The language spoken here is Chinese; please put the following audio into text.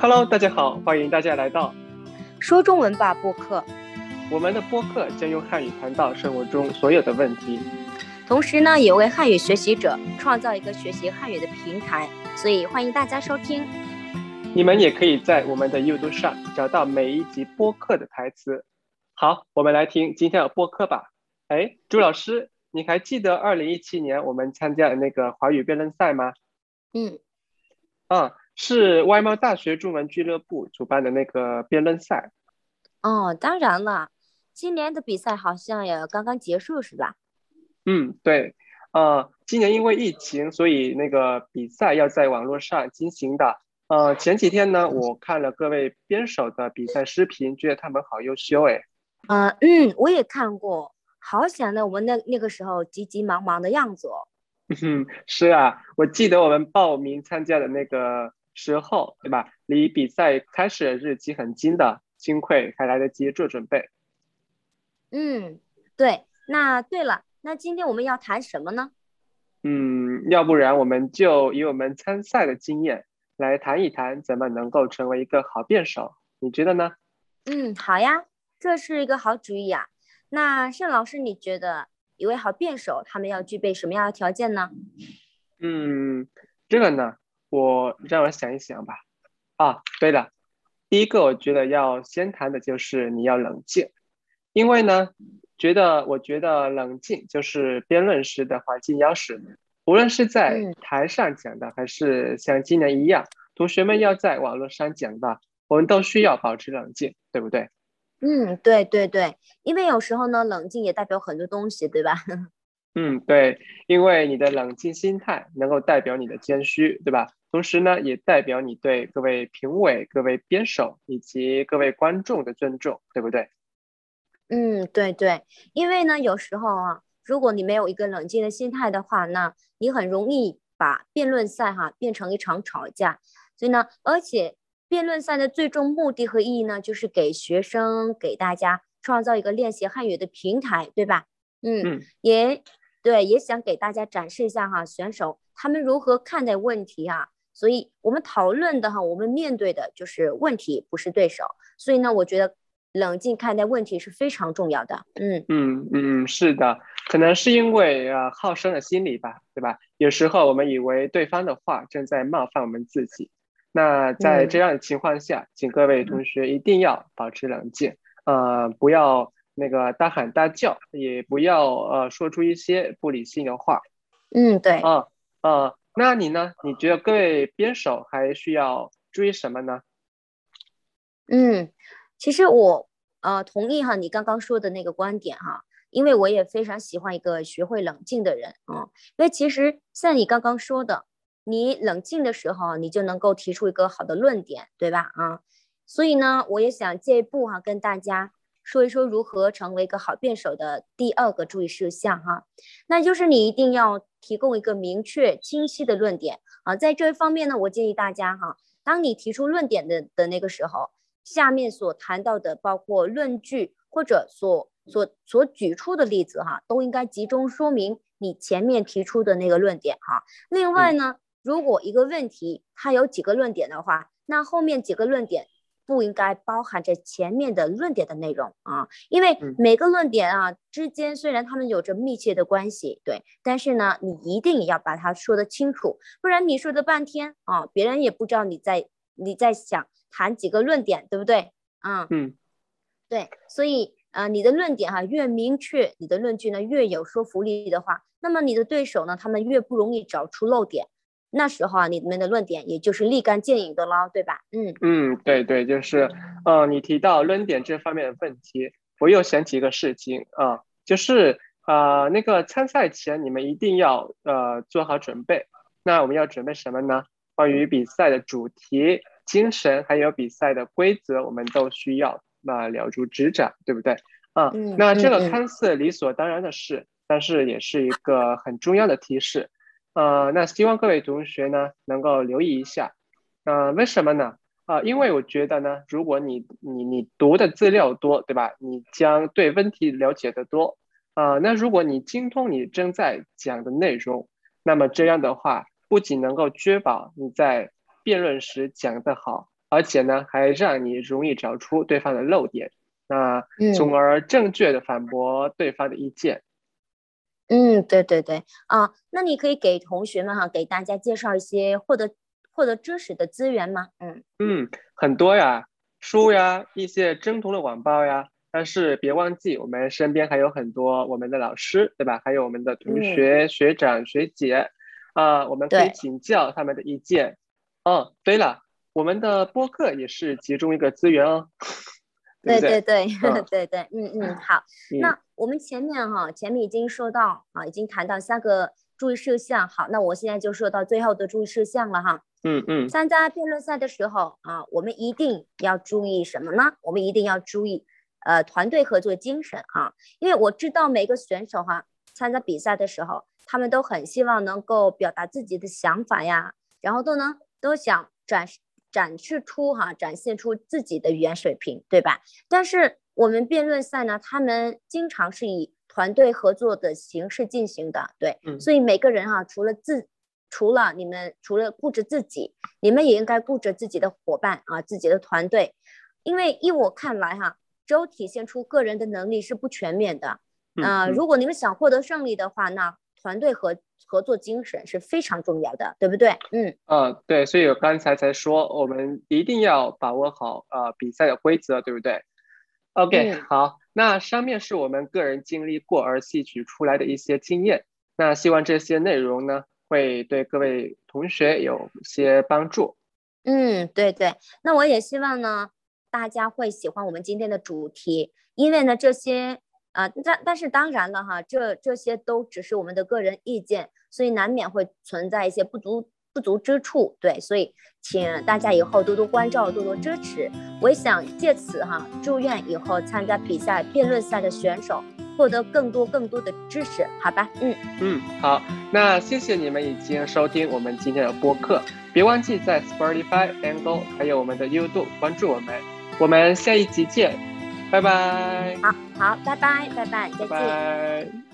Hello，大家好，欢迎大家来到说中文吧播客。我们的播客将用汉语谈到生活中所有的问题，同时呢，也为汉语学习者创造一个学习汉语的平台，所以欢迎大家收听。你们也可以在我们的 YouTube 上找到每一集播客的台词。好，我们来听今天的播客吧。哎，朱老师，你还记得二零一七年我们参加的那个华语辩论赛吗？嗯，啊，是外贸大学中文俱乐部主办的那个辩论赛。哦，当然了，今年的比赛好像也刚刚结束，是吧？嗯，对。呃，今年因为疫情，所以那个比赛要在网络上进行的。呃，前几天呢，我看了各位辩手的比赛视频，觉得他们好优秀哎。呃，嗯，我也看过，好显得我们那那个时候急急忙忙的样子哦。嗯，是啊，我记得我们报名参加的那个时候，对吧？离比赛开始日期很近的，幸亏还来得及做准备。嗯，对。那对了，那今天我们要谈什么呢？嗯，要不然我们就以我们参赛的经验。来谈一谈怎么能够成为一个好辩手，你觉得呢？嗯，好呀，这是一个好主意啊。那盛老师，你觉得一位好辩手他们要具备什么样的条件呢？嗯，这个呢，我让我想一想吧。啊，对了，第一个我觉得要先谈的就是你要冷静，因为呢，觉得我觉得冷静就是辩论时的环境要使。无论是在台上讲的，还是像今年一样，同学们要在网络上讲的，我们都需要保持冷静，对不对？嗯，对对对，因为有时候呢，冷静也代表很多东西，对吧？嗯，对，因为你的冷静心态能够代表你的谦虚，对吧？同时呢，也代表你对各位评委、各位编手以及各位观众的尊重，对不对？嗯，对对，因为呢，有时候啊。如果你没有一个冷静的心态的话，那你很容易把辩论赛哈变成一场吵架。所以呢，而且辩论赛的最终目的和意义呢，就是给学生给大家创造一个练习汉语的平台，对吧？嗯，也对，也想给大家展示一下哈选手他们如何看待问题哈。所以我们讨论的哈，我们面对的就是问题，不是对手。所以呢，我觉得。冷静看待问题是非常重要的。嗯嗯嗯，是的，可能是因为啊好胜的心理吧，对吧？有时候我们以为对方的话正在冒犯我们自己。那在这样的情况下，请各位同学一定要保持冷静，呃，不要那个大喊大叫，也不要呃说出一些不理性的话。嗯，对。啊啊，那你呢？你觉得各位编手还需要注意什么呢？嗯。其实我呃同意哈你刚刚说的那个观点哈，因为我也非常喜欢一个学会冷静的人啊。因为其实像你刚刚说的，你冷静的时候，你就能够提出一个好的论点，对吧？啊，所以呢，我也想借一步哈，跟大家说一说如何成为一个好辩手的第二个注意事项哈，那就是你一定要提供一个明确清晰的论点啊。在这一方面呢，我建议大家哈，当你提出论点的的那个时候。下面所谈到的，包括论据或者所所所举出的例子，哈，都应该集中说明你前面提出的那个论点，哈。另外呢，如果一个问题它有几个论点的话，那后面几个论点不应该包含着前面的论点的内容啊，因为每个论点啊之间虽然他们有着密切的关系，对，但是呢，你一定要把它说得清楚，不然你说的半天啊，别人也不知道你在你在想。谈几个论点，对不对？嗯嗯，对，所以啊，你的论点哈越明确，你的论据呢越有说服力的话，那么你的对手呢，他们越不容易找出漏点。那时候啊，你们的论点也就是立竿见影的了，对吧？嗯嗯，对对，就是，呃，你提到论点这方面的问题，我又想起一个事情啊，就是呃，那个参赛前你们一定要呃做好准备。那我们要准备什么呢？关于比赛的主题。精神还有比赛的规则，我们都需要那了如指掌，对不对？啊，那这个看似理所当然的事，但是也是一个很重要的提示。呃，那希望各位同学呢能够留意一下。呃，为什么呢？啊，因为我觉得呢，如果你你你读的资料多，对吧？你将对问题了解的多。啊，那如果你精通你正在讲的内容，那么这样的话，不仅能够确保你在辩论时讲得好，而且呢，还让你容易找出对方的漏点，那从而正确的反驳对方的意见。嗯，对对对啊，那你可以给同学们哈，给大家介绍一些获得获得知识的资源吗？嗯嗯，很多呀，书呀，一些征途的网报呀。但是别忘记，我们身边还有很多我们的老师，对吧？还有我们的同学、学长、学姐啊，我们可以请教他们的意见。哦，对了，我们的播客也是其中一个资源哦。对对对对 对，嗯嗯，好。那我们前面哈，前面已经说到啊，已经谈到三个注意事项。好，那我现在就说到最后的注意事项了哈。嗯嗯。参加辩论赛的时候啊，我们一定要注意什么呢？我们一定要注意呃团队合作精神啊，因为我知道每个选手哈参加比赛的时候，他们都很希望能够表达自己的想法呀，然后都能都想展示。展示出哈，展现出自己的语言水平，对吧？但是我们辩论赛呢，他们经常是以团队合作的形式进行的，对，所以每个人哈，除了自，除了你们，除了顾着自己，你们也应该顾着自己的伙伴啊，自己的团队，因为依我看来哈，只有体现出个人的能力是不全面的，啊，如果你们想获得胜利的话，那团队合。合作精神是非常重要的，对不对？嗯，呃，对，所以我刚才才说，我们一定要把握好呃比赛的规则，对不对？OK，好，那上面是我们个人经历过而吸取出来的一些经验，那希望这些内容呢会对各位同学有些帮助。嗯，对对，那我也希望呢大家会喜欢我们今天的主题，因为呢这些。啊，但但是当然了哈，这这些都只是我们的个人意见，所以难免会存在一些不足不足之处。对，所以请大家以后多多关照，多多支持。我也想借此哈，祝愿以后参加比赛辩论赛的选手获得更多更多的支持，好吧？嗯嗯，好，那谢谢你们已经收听我们今天的播客，别忘记在 Spotify、Angle 还有我们的 YouTube 关注我们，我们下一集见。拜拜，好好，拜拜，拜拜，再见。